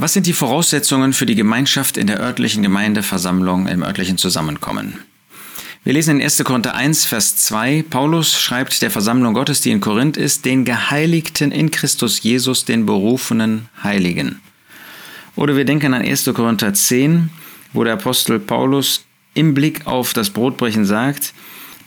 Was sind die Voraussetzungen für die Gemeinschaft in der örtlichen Gemeindeversammlung, im örtlichen Zusammenkommen? Wir lesen in 1. Korinther 1, Vers 2, Paulus schreibt der Versammlung Gottes, die in Korinth ist, den Geheiligten in Christus Jesus, den berufenen Heiligen. Oder wir denken an 1. Korinther 10, wo der Apostel Paulus im Blick auf das Brotbrechen sagt,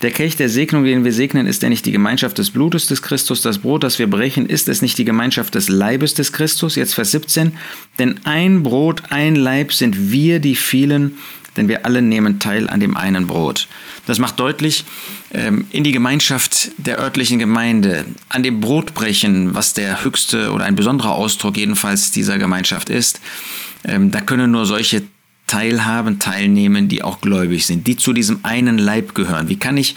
der Kelch der Segnung, den wir segnen, ist er nicht die Gemeinschaft des Blutes des Christus. Das Brot, das wir brechen, ist es nicht die Gemeinschaft des Leibes des Christus. Jetzt Vers 17. Denn ein Brot, ein Leib sind wir, die vielen, denn wir alle nehmen teil an dem einen Brot. Das macht deutlich, ähm, in die Gemeinschaft der örtlichen Gemeinde, an dem Brotbrechen, was der höchste oder ein besonderer Ausdruck jedenfalls dieser Gemeinschaft ist, ähm, da können nur solche teilhaben, teilnehmen, die auch gläubig sind, die zu diesem einen Leib gehören. Wie kann ich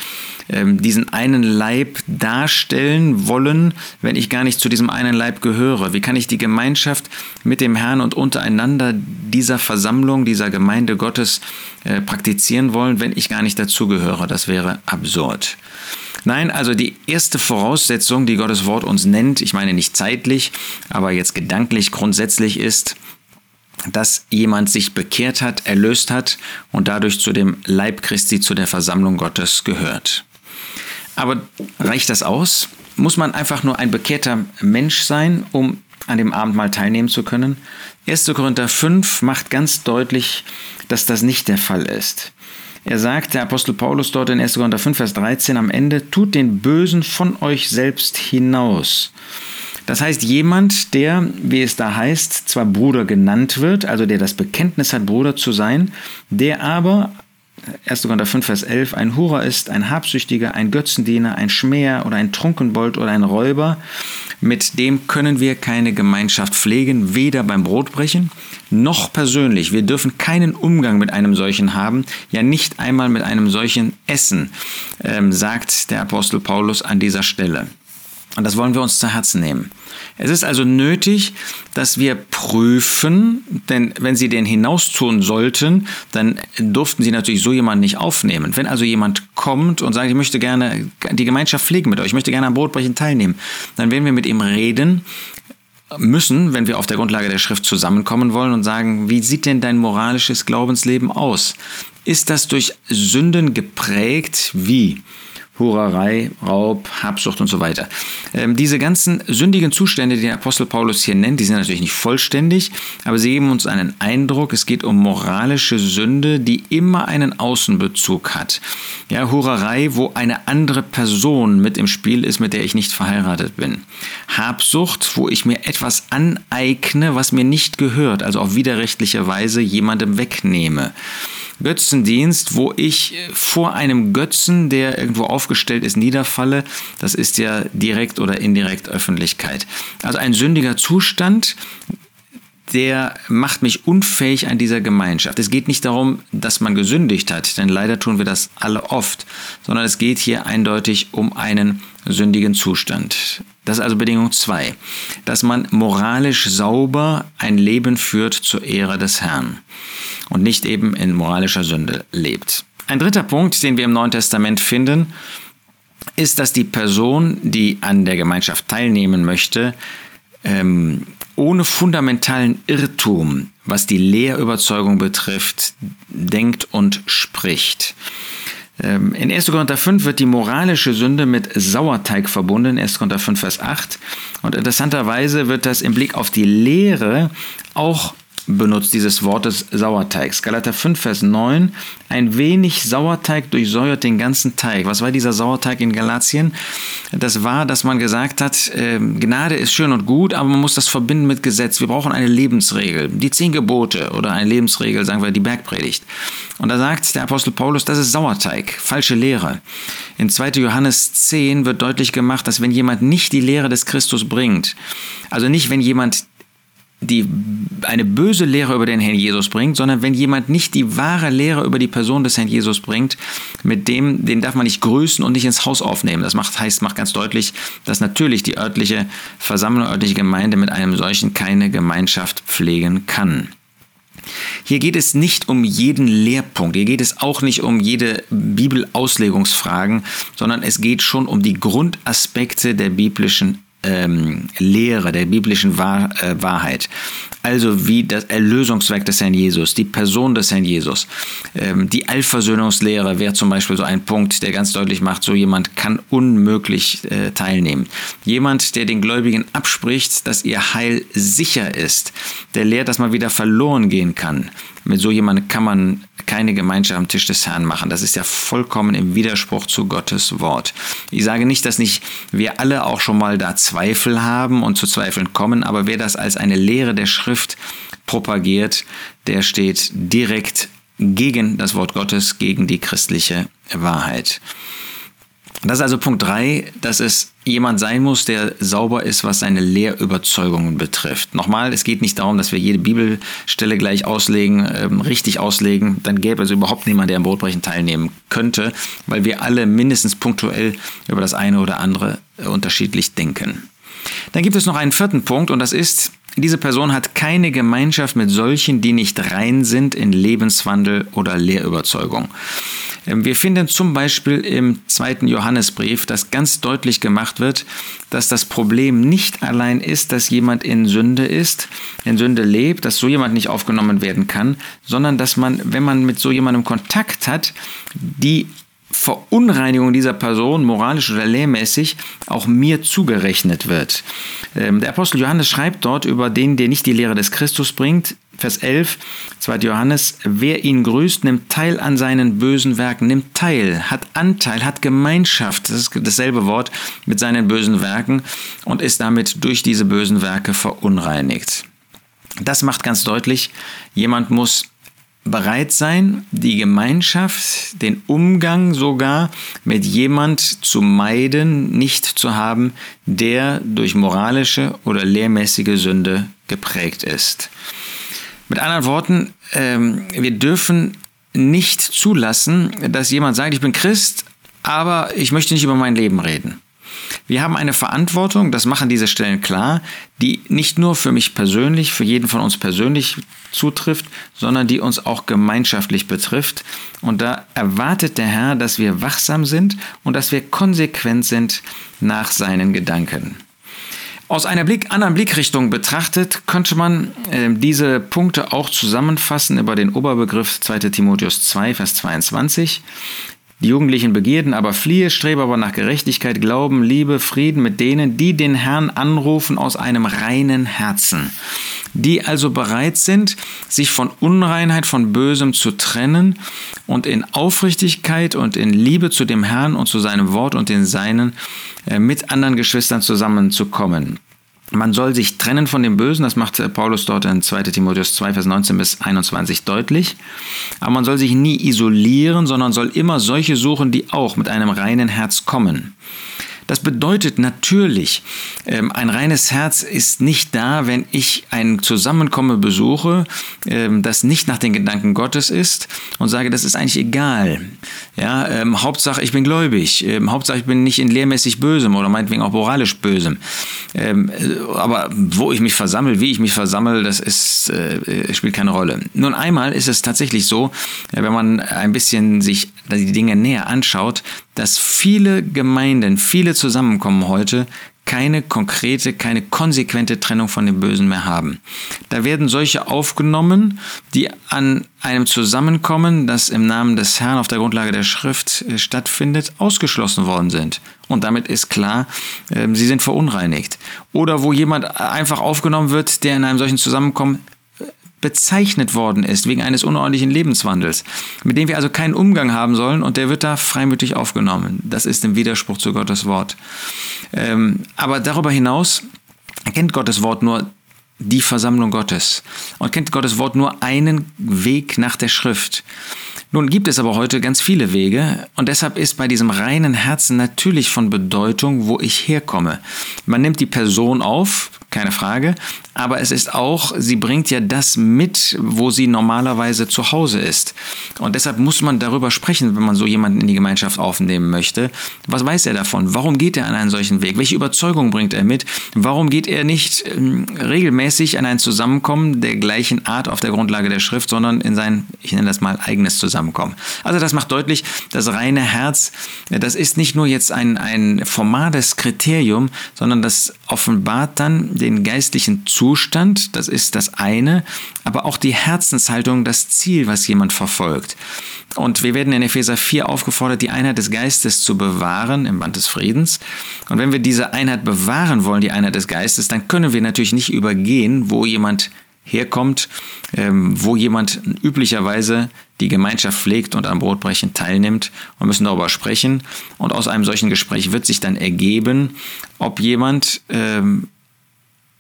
ähm, diesen einen Leib darstellen wollen, wenn ich gar nicht zu diesem einen Leib gehöre? Wie kann ich die Gemeinschaft mit dem Herrn und untereinander dieser Versammlung, dieser Gemeinde Gottes äh, praktizieren wollen, wenn ich gar nicht dazugehöre? Das wäre absurd. Nein, also die erste Voraussetzung, die Gottes Wort uns nennt, ich meine nicht zeitlich, aber jetzt gedanklich grundsätzlich ist, dass jemand sich bekehrt hat, erlöst hat und dadurch zu dem Leib Christi, zu der Versammlung Gottes gehört. Aber reicht das aus? Muss man einfach nur ein bekehrter Mensch sein, um an dem Abendmahl teilnehmen zu können? 1. Korinther 5 macht ganz deutlich, dass das nicht der Fall ist. Er sagt, der Apostel Paulus dort in 1. Korinther 5, Vers 13 am Ende, tut den Bösen von euch selbst hinaus. Das heißt, jemand, der, wie es da heißt, zwar Bruder genannt wird, also der das Bekenntnis hat, Bruder zu sein, der aber 1. Korinther 5, Vers 11, ein Hurer ist, ein Habsüchtiger, ein Götzendiener, ein Schmäher oder ein Trunkenbold oder ein Räuber, mit dem können wir keine Gemeinschaft pflegen, weder beim Brotbrechen noch persönlich. Wir dürfen keinen Umgang mit einem solchen haben, ja nicht einmal mit einem solchen Essen, ähm, sagt der Apostel Paulus an dieser Stelle. Und das wollen wir uns zu Herzen nehmen. Es ist also nötig, dass wir prüfen, denn wenn Sie den hinaustun sollten, dann durften Sie natürlich so jemanden nicht aufnehmen. Wenn also jemand kommt und sagt, ich möchte gerne die Gemeinschaft pflegen mit euch, ich möchte gerne am Brotbrechen teilnehmen, dann werden wir mit ihm reden, müssen, wenn wir auf der Grundlage der Schrift zusammenkommen wollen und sagen, wie sieht denn dein moralisches Glaubensleben aus? Ist das durch Sünden geprägt? Wie? Hurerei, Raub, Habsucht und so weiter. Ähm, diese ganzen sündigen Zustände, die der Apostel Paulus hier nennt, die sind natürlich nicht vollständig, aber sie geben uns einen Eindruck, es geht um moralische Sünde, die immer einen Außenbezug hat. Ja, Hurerei, wo eine andere Person mit im Spiel ist, mit der ich nicht verheiratet bin. Habsucht, wo ich mir etwas aneigne, was mir nicht gehört, also auf widerrechtliche Weise jemandem wegnehme. Götzendienst, wo ich vor einem Götzen, der irgendwo aufgestellt ist, niederfalle, das ist ja direkt oder indirekt Öffentlichkeit. Also ein sündiger Zustand, der macht mich unfähig an dieser Gemeinschaft. Es geht nicht darum, dass man gesündigt hat, denn leider tun wir das alle oft, sondern es geht hier eindeutig um einen sündigen Zustand. Das ist also Bedingung 2, dass man moralisch sauber ein Leben führt zur Ehre des Herrn und nicht eben in moralischer Sünde lebt. Ein dritter Punkt, den wir im Neuen Testament finden, ist, dass die Person, die an der Gemeinschaft teilnehmen möchte, ähm, ohne fundamentalen Irrtum, was die Lehrüberzeugung betrifft, denkt und spricht. Ähm, in 1. Korinther 5 wird die moralische Sünde mit Sauerteig verbunden, 1. Korinther 5, Vers 8. Und interessanterweise wird das im Blick auf die Lehre auch benutzt, dieses Wortes Sauerteigs. Galater 5, Vers 9. Ein wenig Sauerteig durchsäuert den ganzen Teig. Was war dieser Sauerteig in Galatien? Das war, dass man gesagt hat, äh, Gnade ist schön und gut, aber man muss das verbinden mit Gesetz. Wir brauchen eine Lebensregel. Die zehn Gebote oder eine Lebensregel, sagen wir die Bergpredigt. Und da sagt der Apostel Paulus, das ist Sauerteig, falsche Lehre. In 2. Johannes 10 wird deutlich gemacht, dass wenn jemand nicht die Lehre des Christus bringt, also nicht wenn jemand die eine böse Lehre über den Herrn Jesus bringt, sondern wenn jemand nicht die wahre Lehre über die Person des Herrn Jesus bringt, mit dem, den darf man nicht grüßen und nicht ins Haus aufnehmen. Das macht, heißt, macht ganz deutlich, dass natürlich die örtliche Versammlung, örtliche Gemeinde mit einem solchen keine Gemeinschaft pflegen kann. Hier geht es nicht um jeden Lehrpunkt, hier geht es auch nicht um jede Bibelauslegungsfragen, sondern es geht schon um die Grundaspekte der biblischen ähm, Lehre, der biblischen Wahr, äh, Wahrheit. Also wie das Erlösungswerk des Herrn Jesus, die Person des Herrn Jesus. Ähm, die Allversöhnungslehre wäre zum Beispiel so ein Punkt, der ganz deutlich macht, so jemand kann unmöglich äh, teilnehmen. Jemand, der den Gläubigen abspricht, dass ihr Heil sicher ist, der lehrt, dass man wieder verloren gehen kann. Mit so jemandem kann man keine Gemeinschaft am Tisch des Herrn machen. Das ist ja vollkommen im Widerspruch zu Gottes Wort. Ich sage nicht, dass nicht wir alle auch schon mal da Zweifel haben und zu Zweifeln kommen, aber wer das als eine Lehre der Schrift propagiert, der steht direkt gegen das Wort Gottes, gegen die christliche Wahrheit. Das ist also Punkt 3, dass es jemand sein muss, der sauber ist, was seine Lehrüberzeugungen betrifft. Nochmal, es geht nicht darum, dass wir jede Bibelstelle gleich auslegen, ähm, richtig auslegen. Dann gäbe es überhaupt niemanden, der am Brotbrechen teilnehmen könnte, weil wir alle mindestens punktuell über das eine oder andere äh, unterschiedlich denken. Dann gibt es noch einen vierten Punkt und das ist, diese Person hat keine Gemeinschaft mit solchen, die nicht rein sind in Lebenswandel oder Lehrüberzeugung. Ähm, wir finden zum Beispiel im zweiten Johannesbrief, dass ganz deutlich gemacht wird, dass das Problem nicht allein ist, dass jemand in Sünde ist, in Sünde lebt, dass so jemand nicht aufgenommen werden kann, sondern dass man, wenn man mit so jemandem Kontakt hat, die Verunreinigung dieser Person, moralisch oder lehrmäßig, auch mir zugerechnet wird. Ähm, der Apostel Johannes schreibt dort über den, der nicht die Lehre des Christus bringt, Vers 11, 2. Johannes, wer ihn grüßt, nimmt teil an seinen bösen Werken, nimmt teil, hat Anteil, hat Gemeinschaft, das ist dasselbe Wort, mit seinen bösen Werken und ist damit durch diese bösen Werke verunreinigt. Das macht ganz deutlich, jemand muss bereit sein, die Gemeinschaft, den Umgang sogar mit jemand zu meiden, nicht zu haben, der durch moralische oder lehrmäßige Sünde geprägt ist. Mit anderen Worten, ähm, wir dürfen nicht zulassen, dass jemand sagt, ich bin Christ, aber ich möchte nicht über mein Leben reden. Wir haben eine Verantwortung, das machen diese Stellen klar, die nicht nur für mich persönlich, für jeden von uns persönlich zutrifft, sondern die uns auch gemeinschaftlich betrifft. Und da erwartet der Herr, dass wir wachsam sind und dass wir konsequent sind nach seinen Gedanken. Aus einer Blick, anderen Blickrichtung betrachtet, könnte man äh, diese Punkte auch zusammenfassen über den Oberbegriff 2 Timotheus 2, Vers 22. Die jugendlichen Begierden aber fliehe, strebe aber nach Gerechtigkeit, Glauben, Liebe, Frieden mit denen, die den Herrn anrufen aus einem reinen Herzen. Die also bereit sind, sich von Unreinheit, von Bösem zu trennen und in Aufrichtigkeit und in Liebe zu dem Herrn und zu seinem Wort und den Seinen äh, mit anderen Geschwistern zusammenzukommen. Man soll sich trennen von dem Bösen, das macht äh, Paulus dort in 2 Timotheus 2, Vers 19 bis 21 deutlich. Aber man soll sich nie isolieren, sondern soll immer solche suchen, die auch mit einem reinen Herz kommen. Das bedeutet natürlich, ähm, ein reines Herz ist nicht da, wenn ich ein Zusammenkommen besuche, ähm, das nicht nach den Gedanken Gottes ist und sage, das ist eigentlich egal. Ja, ähm, Hauptsache ich bin gläubig, ähm, Hauptsache ich bin nicht in lehrmäßig Bösem oder meinetwegen auch moralisch Bösem. Ähm, äh, aber wo ich mich versammle, wie ich mich versammle, das ist, äh, spielt keine Rolle. Nun einmal ist es tatsächlich so, wenn man ein bisschen sich die Dinge näher anschaut, dass viele Gemeinden, viele Zusammenkommen heute keine konkrete, keine konsequente Trennung von dem Bösen mehr haben. Da werden solche aufgenommen, die an einem Zusammenkommen, das im Namen des Herrn auf der Grundlage der Schrift äh, stattfindet, ausgeschlossen worden sind. Und damit ist klar, ähm, sie sind verunreinigt. Oder wo jemand einfach aufgenommen wird, der in einem solchen Zusammenkommen bezeichnet worden ist wegen eines unordentlichen Lebenswandels, mit dem wir also keinen Umgang haben sollen und der wird da freimütig aufgenommen. Das ist im Widerspruch zu Gottes Wort. Ähm, aber darüber hinaus kennt Gottes Wort nur die Versammlung Gottes und kennt Gottes Wort nur einen Weg nach der Schrift. Nun gibt es aber heute ganz viele Wege und deshalb ist bei diesem reinen Herzen natürlich von Bedeutung, wo ich herkomme. Man nimmt die Person auf, keine Frage. Aber es ist auch, sie bringt ja das mit, wo sie normalerweise zu Hause ist. Und deshalb muss man darüber sprechen, wenn man so jemanden in die Gemeinschaft aufnehmen möchte. Was weiß er davon? Warum geht er an einen solchen Weg? Welche Überzeugung bringt er mit? Warum geht er nicht ähm, regelmäßig an ein Zusammenkommen der gleichen Art auf der Grundlage der Schrift, sondern in sein, ich nenne das mal, eigenes Zusammenkommen? Zusammenkommen. Also das macht deutlich, das reine Herz, das ist nicht nur jetzt ein, ein formales Kriterium, sondern das offenbart dann den geistlichen Zustand, das ist das eine, aber auch die Herzenshaltung, das Ziel, was jemand verfolgt. Und wir werden in Epheser 4 aufgefordert, die Einheit des Geistes zu bewahren im Band des Friedens. Und wenn wir diese Einheit bewahren wollen, die Einheit des Geistes, dann können wir natürlich nicht übergehen, wo jemand herkommt, ähm, wo jemand üblicherweise die Gemeinschaft pflegt und am Brotbrechen teilnimmt und müssen darüber sprechen. Und aus einem solchen Gespräch wird sich dann ergeben, ob jemand ähm,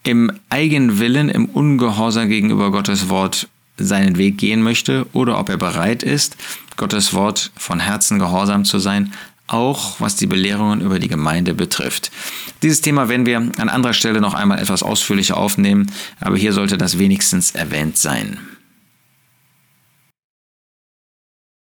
im Eigenwillen, im Ungehorsam gegenüber Gottes Wort seinen Weg gehen möchte oder ob er bereit ist, Gottes Wort von Herzen gehorsam zu sein, auch was die Belehrungen über die Gemeinde betrifft. Dieses Thema werden wir an anderer Stelle noch einmal etwas ausführlicher aufnehmen, aber hier sollte das wenigstens erwähnt sein.